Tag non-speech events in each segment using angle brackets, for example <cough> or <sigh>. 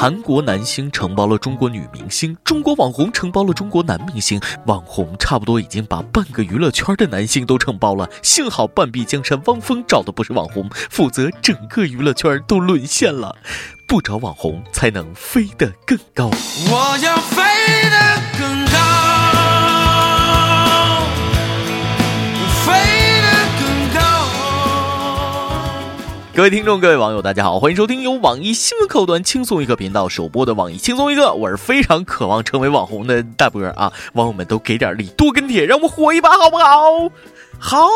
韩国男星承包了中国女明星，中国网红承包了中国男明星，网红差不多已经把半个娱乐圈的男星都承包了。幸好半壁江山汪峰找的不是网红，否则整个娱乐圈都沦陷了。不找网红，才能飞得更高。我要飞得各位听众，各位网友，大家好，欢迎收听由网易新闻客户端轻松一刻频道首播的网易轻松一刻。我是非常渴望成为网红的大波啊！网友们都给点力，多跟帖，让我火一把，好不好？好，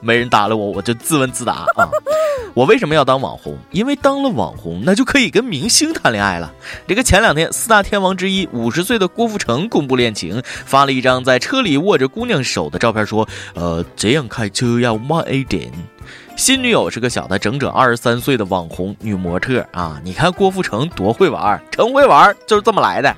没人搭理我，我就自问自答啊！<laughs> 我为什么要当网红？因为当了网红，那就可以跟明星谈恋爱了。这个前两天，四大天王之一五十岁的郭富城公布恋情，发了一张在车里握着姑娘手的照片，说：“呃，这样开车要慢一点。”新女友是个小的整整二十三岁的网红女模特啊！你看郭富城多会玩，成会玩就是这么来的。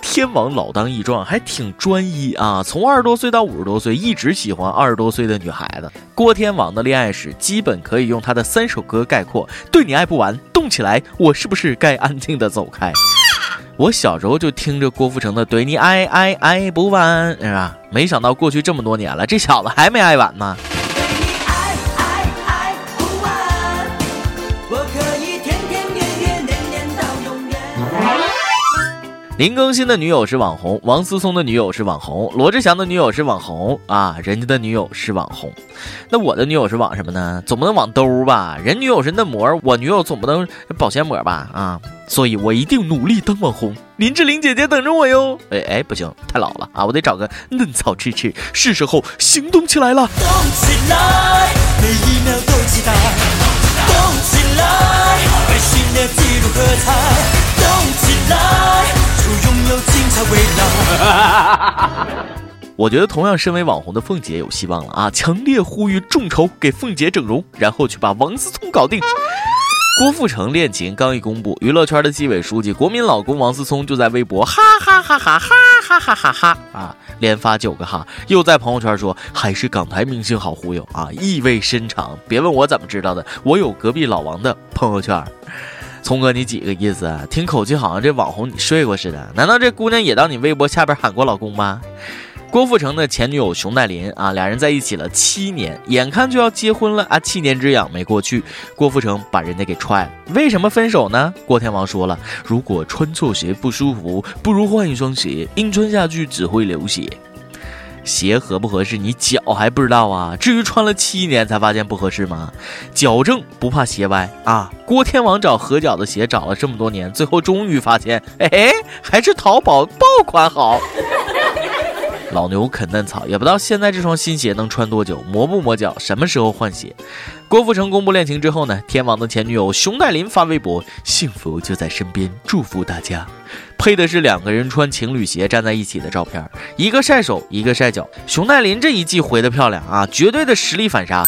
天王老当益壮，还挺专一啊！从二十多岁到五十多岁，一直喜欢二十多岁的女孩子。郭天王的恋爱史基本可以用他的三首歌概括：对你爱不完，动起来，我是不是该安静的走开？<laughs> 我小时候就听着郭富城的对你爱爱爱不完，是吧？没想到过去这么多年了，这小子还没爱完呢。林更新的女友是网红，王思聪的女友是网红，罗志祥的女友是网红啊，人家的女友是网红，那我的女友是网什么呢？总不能网兜吧？人女友是嫩模，我女友总不能保鲜膜吧？啊，所以我一定努力当网红。林志玲姐姐等着我哟！哎哎，不行，太老了啊，我得找个嫩草吃吃，是时候行动起来了。动起来，每一秒都期待。动起来，为新的纪录喝彩。动起来。<laughs> 我觉得同样身为网红的凤姐有希望了啊！强烈呼吁众筹给凤姐整容，然后去把王思聪搞定。郭富城恋情刚一公布，娱乐圈的纪委书记、国民老公王思聪就在微博哈哈哈哈哈哈哈哈哈啊，连发九个哈，又在朋友圈说还是港台明星好忽悠啊，意味深长。别问我怎么知道的，我有隔壁老王的朋友圈。聪哥，你几个意思啊？听口气好像这网红你睡过似的。难道这姑娘也到你微博下边喊过老公吗？郭富城的前女友熊黛林啊，俩人在一起了七年，眼看就要结婚了啊，七年之痒没过去，郭富城把人家给踹了。为什么分手呢？郭天王说了，如果穿错鞋不舒服，不如换一双鞋，硬穿下去只会流血。鞋合不合适，你脚还不知道啊？至于穿了七年才发现不合适吗？矫正不怕鞋歪啊！郭天王找合脚的鞋找了这么多年，最后终于发现，哎，还是淘宝爆款好。老牛啃嫩草，也不知道现在这双新鞋能穿多久，磨不磨脚，什么时候换鞋？郭富城公布恋情之后呢？天王的前女友熊黛林发微博：“幸福就在身边，祝福大家。”配的是两个人穿情侣鞋站在一起的照片，一个晒手，一个晒脚。熊黛林这一季回的漂亮啊，绝对的实力反杀。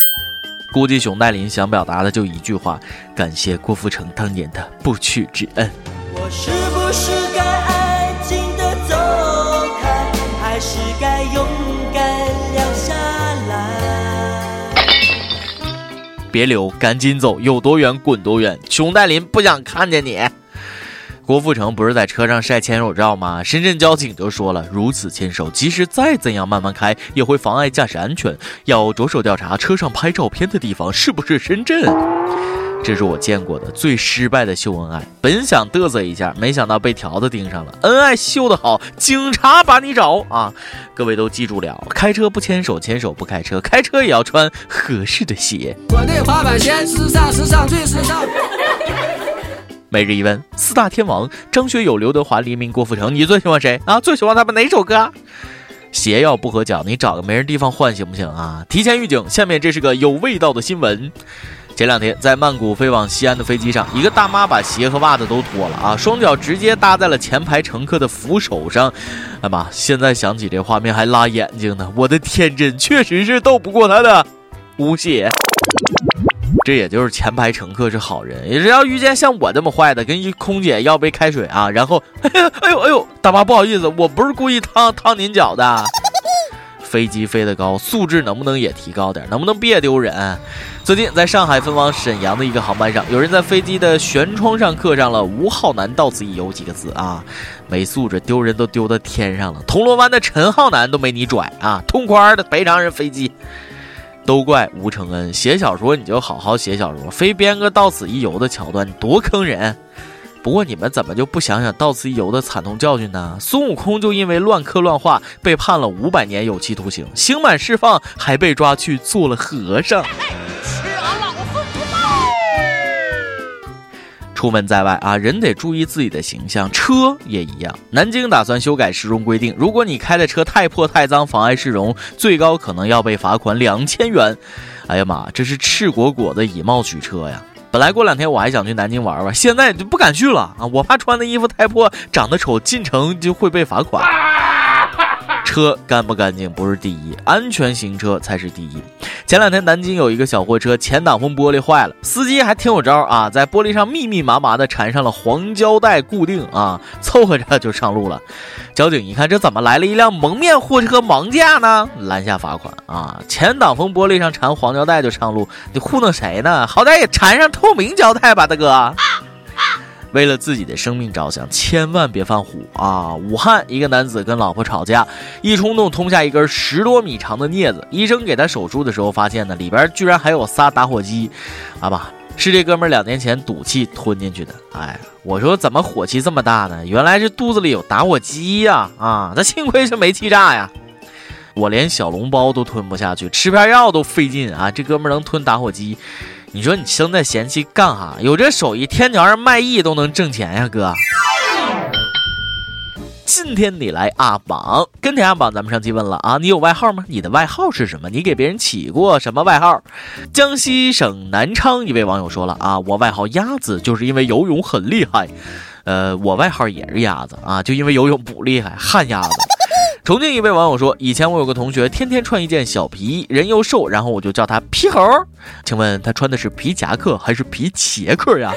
估计熊黛林想表达的就一句话：感谢郭富城当年的不屈之恩。我是不是该安静的走开，还是该勇敢留下来？别留，赶紧走，有多远滚多远。熊黛林不想看见你。郭富城不是在车上晒牵手照吗？深圳交警就说了，如此牵手，即使再怎样慢慢开，也会妨碍驾驶安全，要着手调查车上拍照片的地方是不是深圳。这是我见过的最失败的秀恩爱。本想嘚瑟一下，没想到被条子盯上了。恩爱秀得好，警察把你找啊！各位都记住了，开车不牵手，牵手不开车，开车也要穿合适的鞋。我的滑板鞋，时尚，时尚，最时尚。每日一问：四大天王张学友、刘德华、黎明、郭富城，你最喜欢谁啊？最喜欢他们哪首歌？鞋要不合脚，你找个没人地方换行不行啊？提前预警，下面这是个有味道的新闻。前两天在曼谷飞往西安的飞机上，一个大妈把鞋和袜子都脱了啊，双脚直接搭在了前排乘客的扶手上。哎妈，现在想起这画面还辣眼睛呢。我的天真确实是斗不过他的无鞋。这也就是前排乘客是好人，也是要遇见像我这么坏的，跟一空姐要杯开水啊，然后，哎呦哎呦哎呦，大妈不好意思，我不是故意烫烫您脚的。飞机飞得高，素质能不能也提高点？能不能别丢人？最近，在上海飞往沈阳的一个航班上，有人在飞机的舷窗上刻上了“吴浩南到此一游”几个字啊，没素质，丢人都丢到天上了。铜锣湾的陈浩南都没你拽啊，痛快的赔偿人飞机。都怪吴承恩，写小说你就好好写小说，非编个“到此一游”的桥段，多坑人。不过你们怎么就不想想“到此一游”的惨痛教训呢？孙悟空就因为乱刻乱画被判了五百年有期徒刑，刑满释放还被抓去做了和尚。出门在外啊，人得注意自己的形象，车也一样。南京打算修改市容规定，如果你开的车太破太脏，妨碍市容，最高可能要被罚款两千元。哎呀妈，这是赤果果的以貌取车呀！本来过两天我还想去南京玩玩，现在就不敢去了啊！我怕穿的衣服太破，长得丑，进城就会被罚款。车干不干净不是第一，安全行车才是第一。前两天南京有一个小货车前挡风玻璃坏了，司机还挺有招啊，在玻璃上密密麻麻的缠上了黄胶带固定啊，凑合着就上路了。交警一看，这怎么来了一辆蒙面货车盲驾呢？拦下罚款啊！前挡风玻璃上缠黄胶带就上路，你糊弄谁呢？好歹也缠上透明胶带吧，大哥。为了自己的生命着想，千万别犯虎啊！武汉一个男子跟老婆吵架，一冲动吞下一根十多米长的镊子，医生给他手术的时候发现呢，里边居然还有仨打火机，啊吧，是这哥们两年前赌气吞进去的。哎，我说怎么火气这么大呢？原来是肚子里有打火机呀！啊，那幸亏是没气炸呀！我连小笼包都吞不下去，吃片药都费劲啊！这哥们能吞打火机。你说你生在嫌弃干哈？有这手艺，天桥上卖艺都能挣钱呀，哥！今天你来阿榜，跟天阿榜，咱们上期问了啊，你有外号吗？你的外号是什么？你给别人起过什么外号？江西省南昌一位网友说了啊，我外号鸭子，就是因为游泳很厉害。呃，我外号也是鸭子啊，就因为游泳不厉害，旱鸭子。重庆一位网友说：“以前我有个同学，天天穿一件小皮衣，人又瘦，然后我就叫他皮猴。请问他穿的是皮夹克还是皮茄克呀？”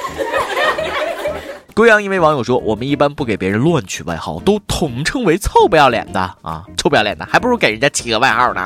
<laughs> 贵阳一位网友说：“我们一般不给别人乱取外号，都统称为臭不要脸的啊，臭不要脸的，还不如给人家起个外号呢。”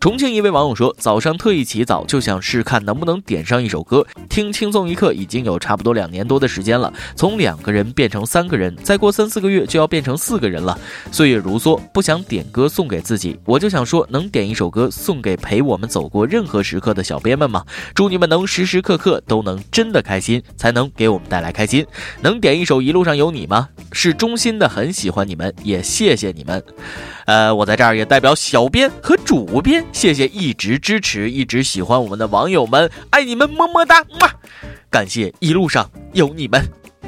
重庆一位网友说：“早上特意起早，就想试看能不能点上一首歌。听轻松一刻已经有差不多两年多的时间了，从两个人变成三个人，再过三四个月就要变成四个人了。岁月如梭，不想点歌送给自己，我就想说，能点一首歌送给陪我们走过任何时刻的小编们吗？祝你们能时时刻刻都能真的开心，才能给我们带来开心。能点一首《一路上有你》吗？是衷心的很喜欢你们，也谢谢你们。呃，我在这儿也代表小编和主编。”谢谢一直支持、一直喜欢我们的网友们，爱你们，么么哒！嘛，感谢一路上有你们。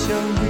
相遇。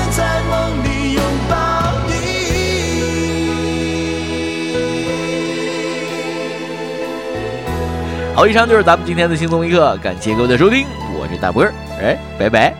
好，以上就是咱们今天的轻松一刻，感谢各位的收听，我是大波儿，哎，拜拜。